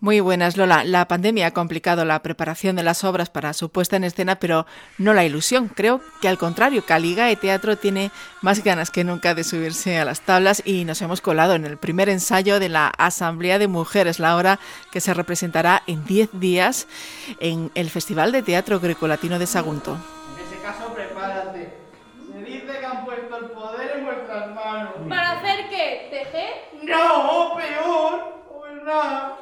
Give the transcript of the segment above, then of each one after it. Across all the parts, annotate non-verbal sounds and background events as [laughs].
Muy buenas, Lola. La pandemia ha complicado la preparación de las obras para su puesta en escena, pero no la ilusión. Creo que al contrario, Caliga y Teatro tiene más ganas que nunca de subirse a las tablas y nos hemos colado en el primer ensayo de la Asamblea de Mujeres, la obra que se representará en 10 días en el Festival de Teatro Grecolatino de Sagunto. En ese caso, prepárate. Se dice que han puesto el poder en vuestras manos. ¿Para hacer qué? ¿Tejer? No, peor. Pues nada.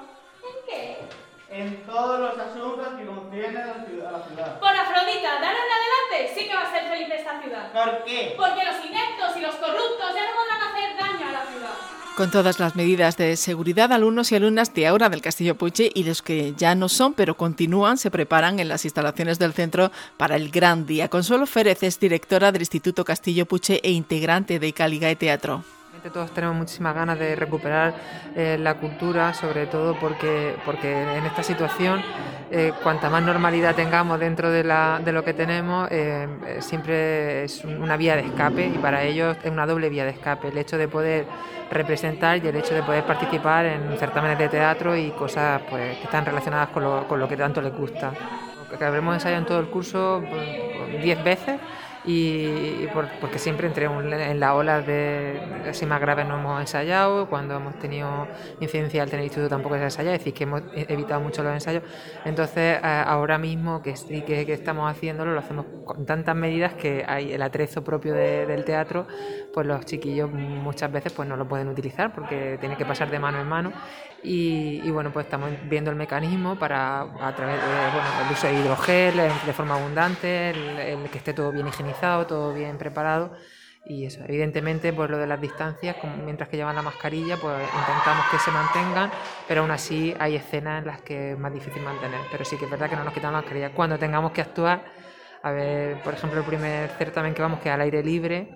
¿En todos los asuntos que concierne a la ciudad. Por Afrodita, en adelante sí que va a ser feliz esta ciudad. ¿Por qué? Porque los ineptos y los corruptos ya no podrán hacer daño a la ciudad. Con todas las medidas de seguridad, alumnos y alumnas de ahora del Castillo Puche y los que ya no son, pero continúan, se preparan en las instalaciones del centro para el gran día. Consuelo Férez es directora del Instituto Castillo Puche e integrante de Caligae Teatro. Todos tenemos muchísimas ganas de recuperar eh, la cultura, sobre todo porque, porque en esta situación, eh, cuanta más normalidad tengamos dentro de, la, de lo que tenemos, eh, eh, siempre es un- una vía de escape y para ellos es una doble vía de escape. El hecho de poder representar y el hecho de poder participar en certámenes de teatro y cosas pues, que están relacionadas con lo, con lo que tanto les gusta. Que habremos ensayado en todo el curso pues, 10 veces y, por- porque siempre entre en la ola de así más graves no hemos ensayado, cuando hemos tenido incidencia al tener instituto tampoco se ha ensayado, es decir, que hemos evitado mucho los ensayos. Entonces, eh, ahora mismo que que, que estamos haciéndolo, lo hacemos con tantas medidas que hay el atrezo propio de- del teatro, pues los chiquillos muchas veces pues no lo pueden utilizar porque tiene que pasar de mano en mano. Y, bueno, pues estamos viendo el mecanismo para, a través de, bueno, el uso de hidrogel de forma abundante, el, que esté todo bien higienizado, todo bien preparado. Y eso, evidentemente, pues lo de las distancias, mientras que llevan la mascarilla, pues intentamos que se mantengan, pero aún así hay escenas en las que es más difícil mantener. Pero sí que es verdad que no nos quitamos la mascarilla. Cuando tengamos que actuar, a ver, por ejemplo, el primer certamen que vamos, que es al aire libre,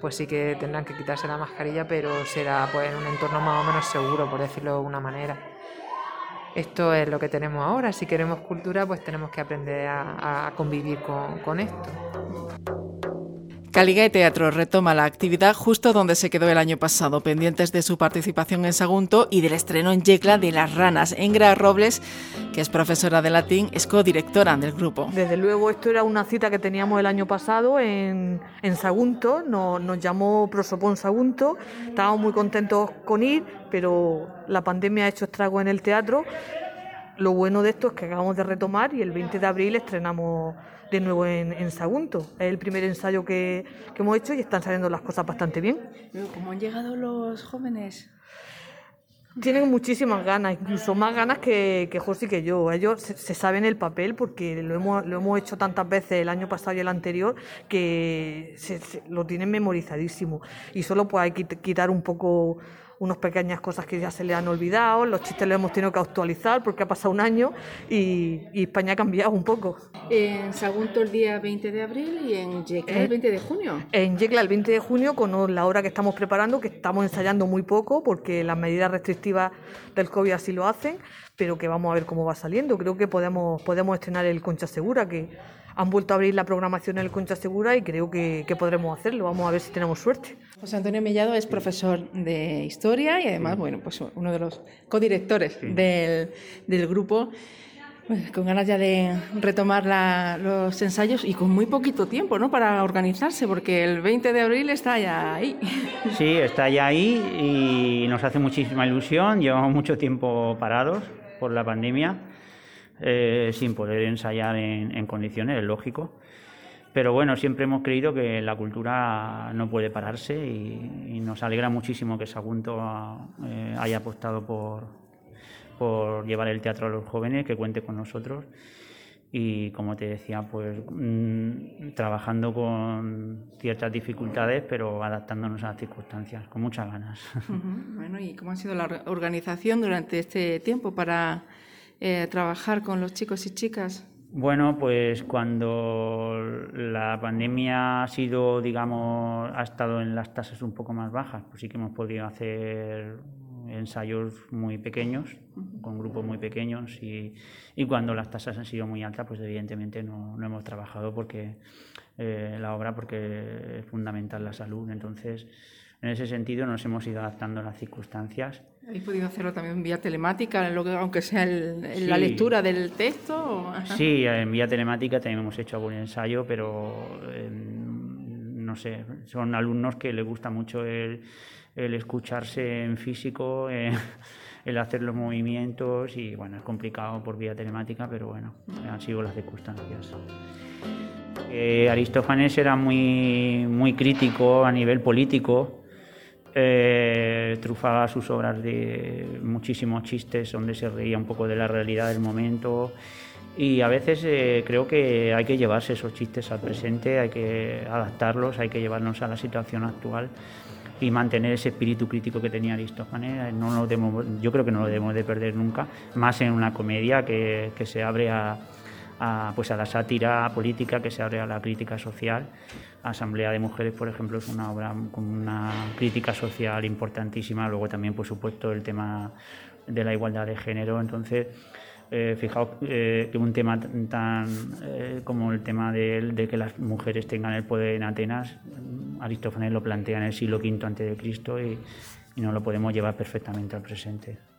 pues sí que tendrán que quitarse la mascarilla, pero será pues en un entorno más o menos seguro, por decirlo de una manera. Esto es lo que tenemos ahora. Si queremos cultura, pues tenemos que aprender a, a convivir con, con esto. Caligae Teatro retoma la actividad justo donde se quedó el año pasado, pendientes de su participación en Sagunto y del estreno en Yecla de Las Ranas. Engra Robles, que es profesora de latín, es codirectora del grupo. Desde luego, esto era una cita que teníamos el año pasado en, en Sagunto, nos, nos llamó Prosopón Sagunto, estábamos muy contentos con ir, pero la pandemia ha hecho estrago en el teatro. Lo bueno de esto es que acabamos de retomar y el 20 de abril estrenamos de nuevo en, en Sagunto. Es el primer ensayo que, que hemos hecho y están saliendo las cosas bastante bien. ¿Cómo han llegado los jóvenes? Tienen muchísimas ganas, incluso más ganas que, que José y que yo. Ellos se, se saben el papel porque lo hemos, lo hemos hecho tantas veces el año pasado y el anterior que se- se- lo tienen memorizadísimo. Y solo pues hay que quit- quitar un poco unas pequeñas cosas que ya se le han olvidado, los chistes los hemos tenido que actualizar porque ha pasado un año y, y España ha cambiado un poco. En Sagunto el día 20 de abril y en Yecla el 20 de junio. En Yecla el 20 de junio con la hora que estamos preparando, que estamos ensayando muy poco porque las medidas restrictivas del COVID así lo hacen, pero que vamos a ver cómo va saliendo. Creo que podemos, podemos estrenar el Concha Segura, que han vuelto a abrir la programación en el Concha Segura y creo que, que podremos hacerlo. Vamos a ver si tenemos suerte. José Antonio Mellado es profesor de historia y además, bueno, pues uno de los codirectores del, del grupo. Pues, con ganas ya de retomar la- los ensayos y con muy poquito tiempo, ¿no? Para organizarse, porque el 20 de abril está ya ahí. Sí, está ya ahí y nos hace muchísima ilusión. Llevamos mucho tiempo parados por la pandemia, eh, sin poder ensayar en, condiciones, es lógico. Pero bueno, siempre hemos creído que la cultura no puede pararse y, nos alegra muchísimo que Sagunto eh, haya apostado por, por llevar el teatro a los jóvenes, que cuente con nosotros y como te decía, pues mm, trabajando con ciertas dificultades, pero adaptándonos a las circunstancias, con muchas ganas. Bueno, ¿y cómo ha sido la or- organización durante este tiempo para eh, trabajar con los chicos y chicas? Bueno, pues cuando la pandemia ha sido, digamos, ha estado en las tasas un poco más bajas, pues sí que hemos podido hacer ensayos muy pequeños, con grupos muy pequeños, y, y cuando las tasas han sido muy altas, pues evidentemente no, no hemos trabajado porque eh, la obra, porque es fundamental la salud. Entonces, en ese sentido nos hemos ido adaptando a las circunstancias ¿Habéis podido hacerlo también vía telemática, aunque sea la lectura del texto? [laughs] Sí, en vía telemática también hemos hecho algún ensayo, pero em, no sé, son alumnos que les gusta mucho el, escucharse en físico, [laughs] el hacer los movimientos y bueno, es complicado por vía telemática, pero bueno, han sido las circunstancias. Eh, Aristófanes era muy, muy crítico a nivel político eh, trufaba sus obras de muchísimos chistes donde se reía un poco de la realidad del momento y a veces eh, creo que hay que llevarse esos chistes al presente, hay que adaptarlos, hay que llevarnos a la situación actual y mantener ese espíritu crítico que tenía Aristófanes. No lo yo creo que no lo debemos de perder nunca, más en una comedia que, que se abre a, a, pues a la sátira política, que se abre a la crítica social. Asamblea de Mujeres, por ejemplo, es una obra con una crítica social importantísima. Luego también, por supuesto, el tema de la igualdad de género. Entonces, eh, fijaos eh, que un tema tan eh, como el tema de, que las mujeres tengan el poder en Atenas, Aristófanes lo plantea en el siglo V antes de Cristo y, y no lo podemos llevar perfectamente al presente.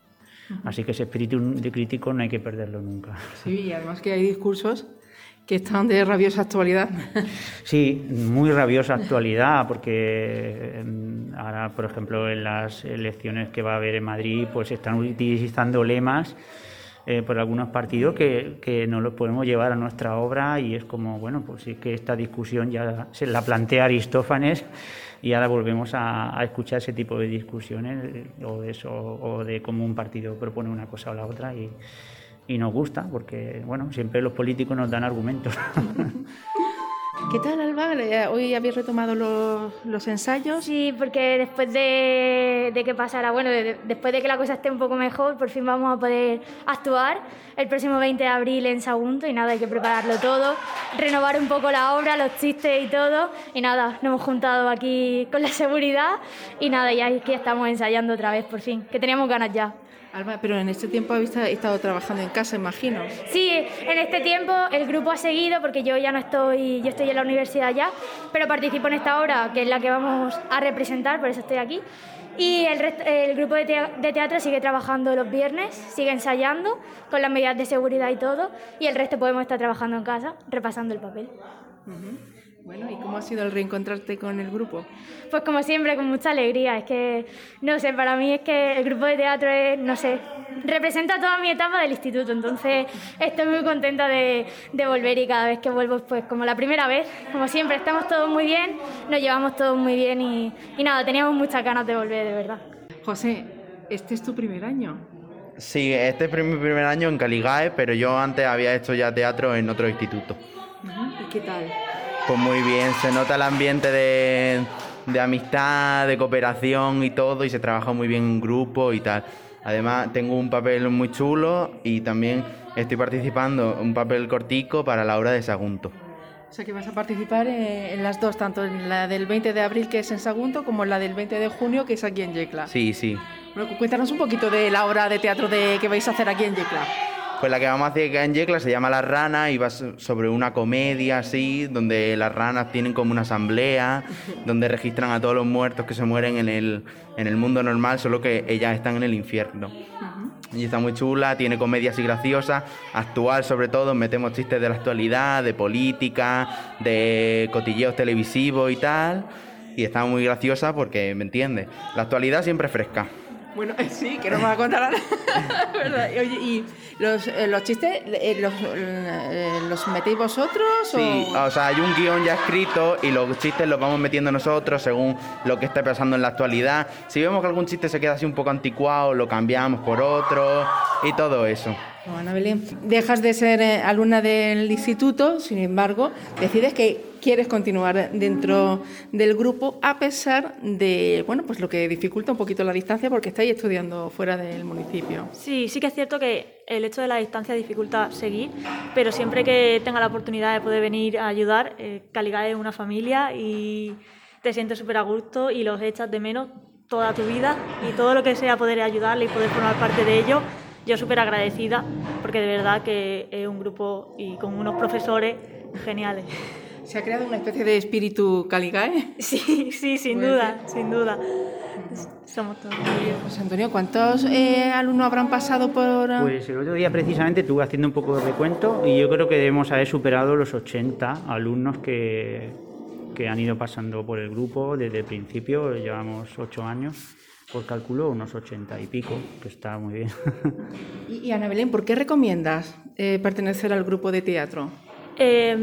Así que ese espíritu de crítico no hay que perderlo nunca. Sí, y además que hay discursos que están de rabiosa actualidad. [laughs] Sí, muy rabiosa actualidad, porque em, ahora, por ejemplo, en las elecciones que va a haber en Madrid, pues están utilizando lemas eh, por algunos partidos que, que, no los podemos llevar a nuestra obra y es como, bueno, pues sí que esta discusión ya se la plantea Aristófanes y ahora volvemos a, escuchar ese tipo de discusiones eh, o de eso, o de cómo un partido propone una cosa o la otra y y nos gusta porque, bueno, siempre los políticos nos dan argumentos. [laughs] ¿Qué tal, Alba? ¿Hoy habéis retomado los, ensayos? Sí, porque después de, que pasara, bueno, después de que la cosa esté un poco mejor, por fin vamos a poder actuar el próximo 20 de abril en Sagunto y nada, hay que prepararlo todo, renovar un poco la obra, los chistes y todo. Y nada, nos hemos juntado aquí con la seguridad y nada, ya aquí estamos ensayando otra vez, por fin, que teníamos ganas ya. Alba, pero en este tiempo habéis estado trabajando en casa, imagino. Sí, en este tiempo el grupo ha seguido porque yo ya no estoy, yo estoy en la universidad ya, pero participo en esta obra que es la que vamos a representar, por eso estoy aquí. Y el, el grupo de, teatro sigue trabajando los viernes, sigue ensayando con las medidas de seguridad y todo, y el resto podemos estar trabajando en casa, repasando el papel. Bueno, ¿y cómo ha sido el reencontrarte con el grupo? Pues como siempre, con mucha alegría. Es que, no sé, para mí es que el grupo de teatro es, no sé, representa toda mi etapa del instituto. Entonces, estoy muy contenta de, de volver y cada vez que vuelvo, pues como la primera vez, como siempre, estamos todos muy bien, nos llevamos todos muy bien y, y nada, teníamos muchas ganas de volver, de verdad. José, ¿este es tu primer año? Sí, este es mi primer año en Caligae, pero yo antes había hecho ya teatro en otro instituto. ¿Y qué tal? Pues muy bien, se nota el ambiente de, amistad, de cooperación y todo, y se trabaja muy bien en grupo y tal. Además, tengo un papel muy chulo y también estoy participando un papel cortico para la obra de Sagunto. O sea que vas a participar en las dos, tanto en la del 20 de abril que es en Sagunto como en la del 20 de junio que es aquí en Yecla. Sí, sí. Bueno, cuéntanos un poquito de la obra de teatro de, que vais a hacer aquí en Yecla. Pues la que vamos a hacer en Yecla se llama La Rana y va sobre una comedia así, donde las ranas tienen como una asamblea, [laughs] donde registran a todos los muertos que se mueren en el, en el mundo normal, solo que ellas están en el infierno. Y está muy chula, tiene comedias y graciosas, actual sobre todo, metemos chistes de la actualidad, de política, de cotilleos televisivos y tal. Y está muy graciosa porque, ¿me entiendes? La actualidad siempre es fresca. Bueno, [laughs] sí, que no me va a contar nada. [laughs] Oye, ¿y los, eh, los chistes eh, los, eh, los, metéis vosotros? Sí, o... sea, hay un guion ya escrito y los chistes los vamos metiendo nosotros según lo que esté pasando en la actualidad. Si vemos que algún chiste se queda así un poco anticuado, lo cambiamos por otro y todo eso. Bueno, Belén, dejas de ser alumna del instituto, sin embargo, decides que quieres continuar dentro del grupo a pesar de, bueno, pues lo que dificulta un poquito la distancia porque estáis estudiando fuera del municipio. Sí, sí que es cierto que el hecho de la distancia dificulta seguir, pero siempre que tenga la oportunidad de poder venir a ayudar, eh, es una familia y te sientes súper a gusto y los echas de menos toda tu vida y todo lo que sea poder ayudarle y poder formar parte de ello, yo súper agradecida porque de verdad que es un grupo y con unos profesores geniales. ¿Se ha creado una especie de espíritu Caligae? [laughs] Sí, sí, sin duda, sin duda. somos todos. José Antonio, ¿cuántos eh, alumnos habrán pasado por...? ah? Pues el otro día precisamente estuve haciendo un poco de recuento y yo creo que debemos haber superado los 80 alumnos que, que han ido pasando por el grupo desde el principio, llevamos 8 años, por cálculo unos 80 y pico, que está muy bien. [laughs] Y, y Ana Belén, ¿por qué recomiendas eh, pertenecer al grupo de teatro? Eh,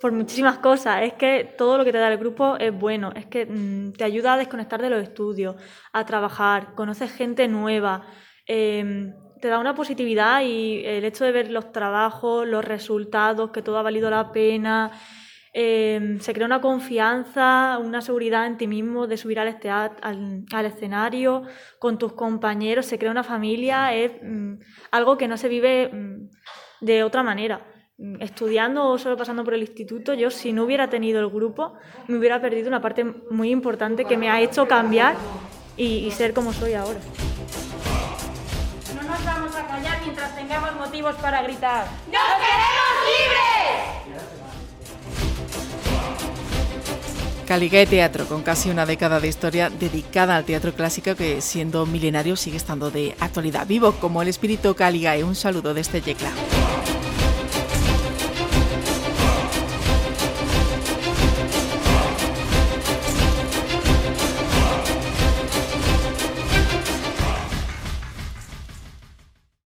por muchísimas cosas. Es que todo lo que te da el grupo es bueno. Es que mm, te ayuda a desconectar de los estudios, a trabajar, conoces gente nueva. eh, te da una positividad y el hecho de ver los trabajos, los resultados, que todo ha valido la pena. eh, se crea una confianza, una seguridad en ti mismo de subir al, estea- al, al escenario con tus compañeros, se crea una familia, es mm, algo que no se vive mm, de otra manera. Estudiando o solo pasando por el instituto, yo si no hubiera tenido el grupo, me hubiera perdido una parte muy importante que me ha hecho cambiar y, y ser como soy ahora. No nos vamos a callar mientras tengamos motivos para gritar. ¡Nos queremos libres! Caligae Teatro, con casi una década de historia dedicada al teatro clásico que siendo milenario sigue estando de actualidad. Vivo como el espíritu Caligae. Un saludo desde Yecla.